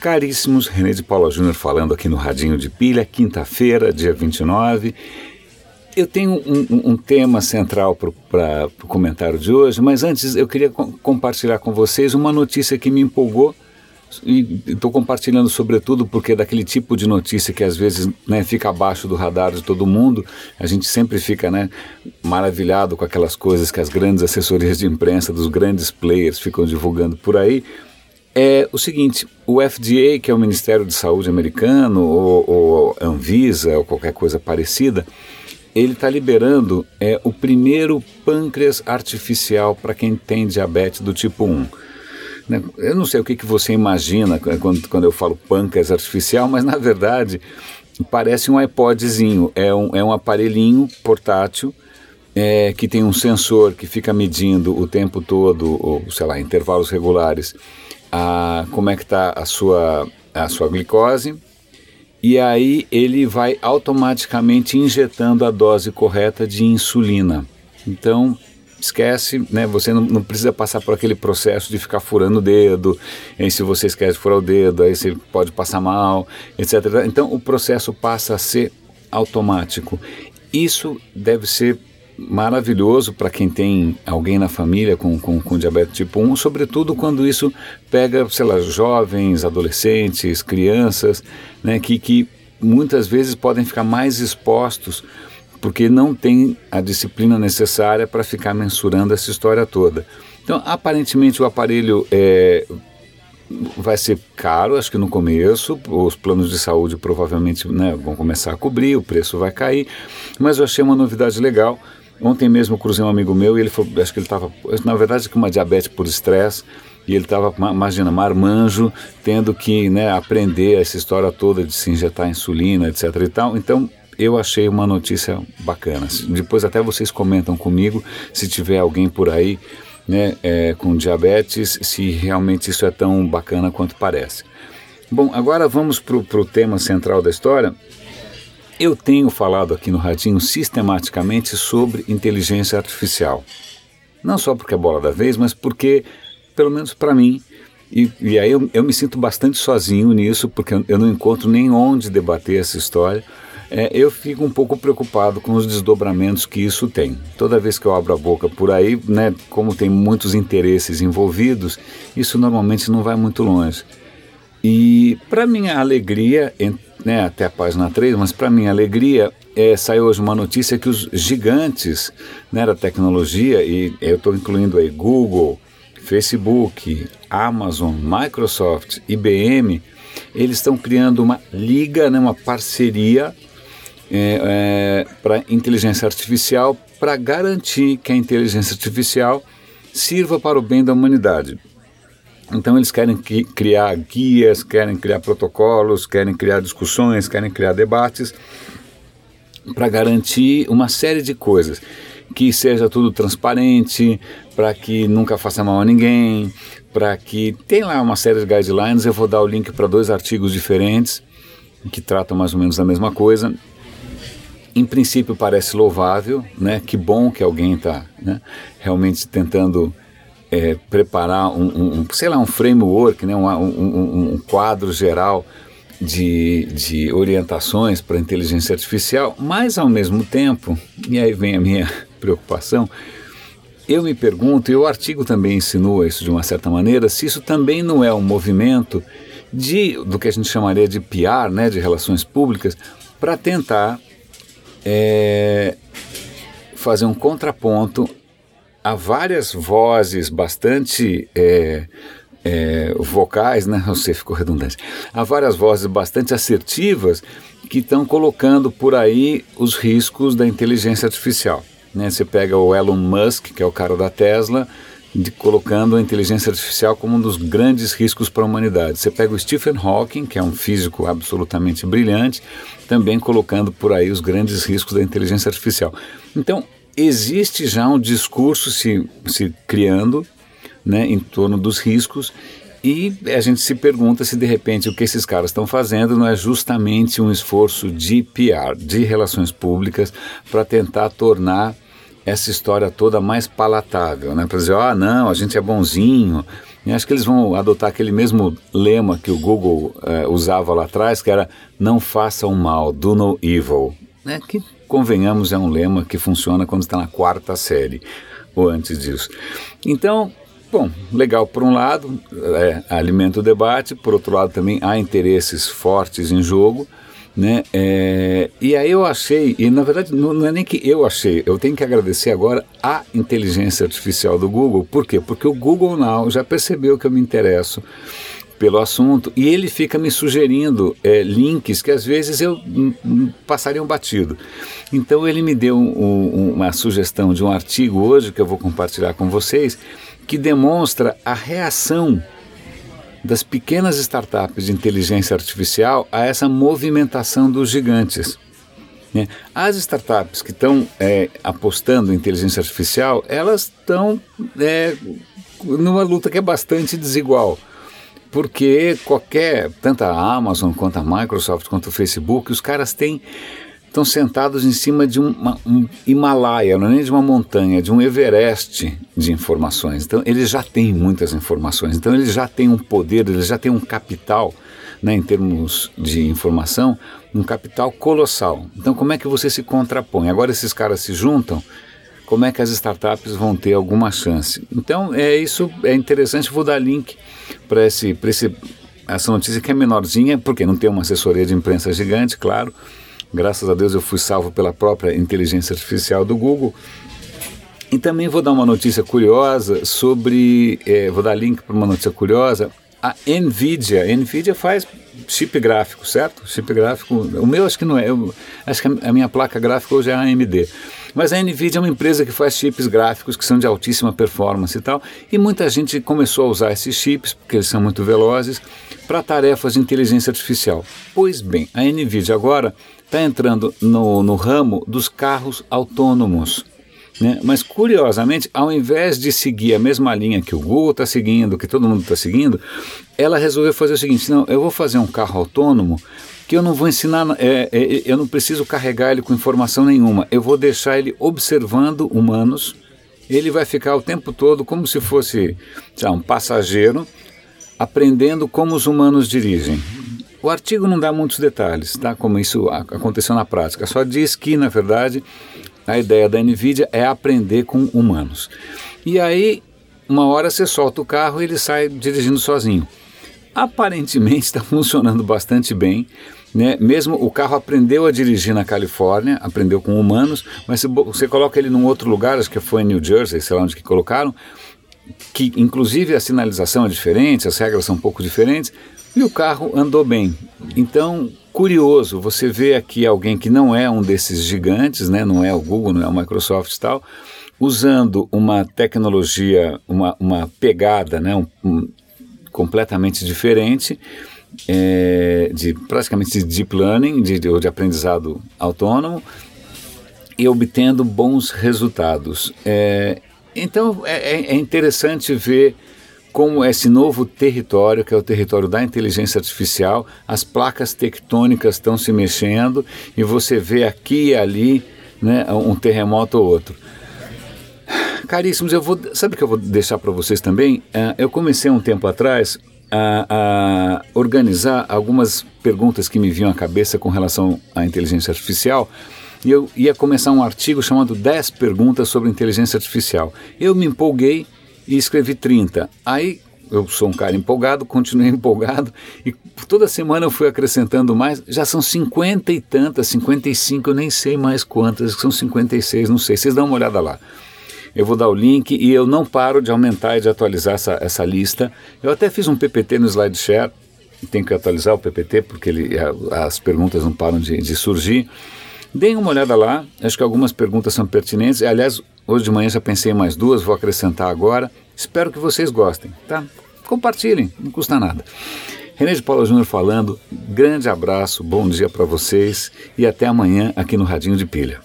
Caríssimos, René de Paula Júnior falando aqui no Radinho de Pilha, quinta-feira, dia 29. Eu tenho um, um, tema central para o comentário de hoje, mas antes eu queria co compartilhar com vocês uma notícia que me empolgou e estou compartilhando sobretudo porque é daquele tipo de notícia que às vezes né, fica abaixo do radar de todo mundo, a gente sempre fica né, maravilhado com aquelas coisas que as grandes assessorias de imprensa dos grandes players ficam divulgando por aí, é o seguinte, o FDA, que é o Ministério de Saúde americano, ou, ou Anvisa, ou qualquer coisa parecida, ele está liberando é, o primeiro pâncreas artificial para quem tem diabetes do tipo 1. Né? Eu não sei o que, que você imagina quando, quando eu falo pâncreas artificial, mas na verdade parece um iPodzinho, é um, é um aparelhinho portátil é, que tem um sensor que fica medindo o tempo todo, ou sei lá, intervalos regulares, a, como é que está a sua, a sua glicose, e aí ele vai automaticamente injetando a dose correta de insulina. Então, esquece, né? Você não, não, precisa passar por aquele processo de ficar furando o dedo. E se você esquece de furar o dedo, aí você pode passar mal, etc. Então, o processo passa a ser automático. Isso deve ser maravilhoso para quem tem alguém na família com, com, com diabetes tipo 1, sobretudo quando isso pega, sei lá, jovens, adolescentes, crianças, né, que, que muitas vezes podem ficar mais expostos porque não tem a disciplina necessária para ficar mensurando essa história toda. Então, aparentemente, o aparelho é, vai ser caro, acho que no começo, os planos de saúde provavelmente né, vão começar a cobrir, o preço vai cair, mas eu achei uma novidade legal. Ontem mesmo eu cruzei um amigo meu e ele falou, acho que ele estava, na verdade, com uma diabetes por estresse, e ele estava, imagina, marmanjo, tendo que né, aprender essa história toda de se injetar insulina, etc. e tal. Então, eu achei uma notícia bacana. Depois até vocês comentam comigo se tiver alguém por aí né, é, com diabetes, se realmente isso é tão bacana quanto parece. Bom, agora vamos para o tema central da história. Eu tenho falado aqui no Radinho sistematicamente sobre inteligência artificial. Não só porque é bola da vez, mas porque, pelo menos para mim, e, e aí eu, eu, me sinto bastante sozinho nisso, porque eu, não encontro nem onde debater essa história é, eu fico um pouco preocupado com os desdobramentos que isso tem. Toda vez que eu abro a boca por aí, né, como tem muitos interesses envolvidos, isso normalmente não vai muito longe. E para minha alegria, né, até a página 3, mas para minha alegria, é, saiu hoje uma notícia que os gigantes né, da tecnologia, e eu estou incluindo aí Google, Facebook, Amazon, Microsoft, IBM, eles estão criando uma liga, né, uma parceria é, é, para inteligência artificial para garantir que a inteligência artificial sirva para o bem da humanidade. Então eles querem criar guias, querem criar protocolos, querem criar discussões, querem criar debates para garantir uma série de coisas. Que seja tudo transparente, para que nunca faça mal a ninguém, para que tem lá uma série de guidelines. Eu vou dar o link para dois artigos diferentes que tratam mais ou menos da mesma coisa em princípio parece louvável, né? Que bom que alguém está né? realmente tentando é, preparar um, um, sei lá, um framework, né? um, um, um quadro geral de, de orientações para inteligência artificial, mas ao mesmo tempo, e aí vem a minha preocupação, eu me pergunto, e o artigo também insinua isso de uma certa maneira, se isso também não é um movimento de, do que a gente chamaria de PR, né, de relações públicas, para tentar é, fazer um contraponto a várias vozes bastante é, é, vocais, né? Sei, ficou redundante. Há várias vozes bastante assertivas que estão colocando por aí os riscos da inteligência artificial. Né? Você pega o Elon Musk, que é o cara da Tesla, de, colocando a inteligência artificial como um dos grandes riscos para a humanidade. Você pega o Stephen Hawking, que é um físico absolutamente brilhante, também colocando por aí os grandes riscos da inteligência artificial. Então, existe já um discurso se, se criando né, em torno dos riscos e a gente se pergunta se de repente o que esses caras estão fazendo não é justamente um esforço de PR, de relações públicas, para tentar tornar essa história toda mais palatável, né? Para dizer, ah, não, a gente é bonzinho, E acho que eles vão adotar aquele mesmo lema que o Google eh, usava lá atrás, que era não faça o mal, do no evil. Né? Que, convenhamos, é um lema que funciona quando está na quarta série, ou antes disso. Então, bom, legal por um lado, é, alimenta o debate, por outro lado também há interesses fortes em jogo, né? É, e aí eu achei, e na verdade não, não, é nem que eu achei, eu tenho que agradecer agora a inteligência artificial do Google. Por quê? Porque o Google Now já percebeu que eu me interesso pelo assunto e ele fica me sugerindo é, links que às vezes eu passaria um batido. Então ele me deu um, uma sugestão de um artigo hoje que eu vou compartilhar com vocês que demonstra a reação das pequenas startups de inteligência artificial a essa movimentação dos gigantes. Né? As startups que estão é, apostando em inteligência artificial, elas estão é, numa luta que é bastante desigual. Porque qualquer, tanto a Amazon quanto a Microsoft quanto o Facebook, os caras têm estão sentados em cima de uma, um Himalaia, não é nem de uma montanha, de um Everest de informações. Então, eles já têm muitas informações, então eles já têm um poder, eles já têm um capital, né, em termos de informação, um capital colossal. Então, como é que você se contrapõe? Agora esses caras se juntam, como é que as startups vão ter alguma chance? Então, é isso, é interessante, vou dar link para esse, esse, essa notícia que é menorzinha, porque não tem uma assessoria de imprensa gigante, claro, Graças a Deus eu fui salvo pela própria inteligência artificial do Google. E também vou dar uma notícia curiosa sobre, é, vou dar link para uma notícia curiosa. A Nvidia, a Nvidia faz chip gráfico, certo? Chip gráfico, o meu acho que não é, eu, acho que a minha placa gráfica hoje é a AMD. Mas a Nvidia é uma empresa que faz chips gráficos que são de altíssima performance e tal, e muita gente começou a usar esses chips, porque eles são muito velozes, para tarefas de inteligência artificial. Pois bem, a Nvidia agora está entrando no, no ramo dos carros autônomos. Né? Mas curiosamente, ao invés de seguir a mesma linha que o Google está seguindo, que todo mundo está seguindo, ela resolveu fazer o seguinte: não, eu vou fazer um carro autônomo que eu não vou ensinar, é, é, eu não preciso carregar ele com informação nenhuma, eu vou deixar ele observando humanos. Ele vai ficar o tempo todo como se fosse lá, um passageiro, aprendendo como os humanos dirigem. O artigo não dá muitos detalhes, tá? Como isso aconteceu na prática. Só diz que, na verdade, a ideia da NVIDIA é aprender com humanos. E aí, uma hora você solta o carro e ele sai dirigindo sozinho. Aparentemente está funcionando bastante bem. Né? Mesmo o carro aprendeu a dirigir na Califórnia, aprendeu com humanos, mas se você coloca ele num outro lugar, acho que foi em New Jersey, sei lá onde que colocaram, que inclusive a sinalização é diferente, as regras são um pouco diferentes, e o carro andou bem. Então, curioso, você vê aqui alguém que não é um desses gigantes, né? não é o Google, não é o Microsoft e tal, usando uma tecnologia, uma, uma pegada né? Um, um, completamente diferente, é, de praticamente de deep learning, de, de, de aprendizado autônomo, e obtendo bons resultados. É, então é, é, é interessante ver como esse novo território, que é o território da inteligência artificial, as placas tectônicas estão se mexendo e você vê aqui e ali né, um terremoto ou outro. Caríssimos, eu vou, sabe o que eu vou deixar para vocês também? Uh, eu comecei um tempo atrás a, a, organizar algumas perguntas que me vinham à cabeça com relação à inteligência artificial. E eu ia começar um artigo chamado 10 perguntas sobre inteligência artificial. Eu me empolguei e escrevi 30. Aí eu sou um cara empolgado, continuei empolgado e toda semana eu fui acrescentando mais. Já são 50 e tantas, 55, eu nem sei mais quantas, são 56, não sei. Vocês dão uma olhada lá. Eu vou dar o link e eu não paro de aumentar e de atualizar essa, essa lista. Eu até fiz um PPT no SlideShare, tenho que atualizar o PPT porque ele, as perguntas não param de, de surgir. Deem uma olhada lá, acho que algumas perguntas são pertinentes. Aliás, hoje de manhã já pensei em mais duas, vou acrescentar agora. Espero que vocês gostem, tá? Compartilhem, não custa nada. René de Paula Júnior falando, grande abraço, bom dia para vocês e até amanhã aqui no Radinho de Pilha.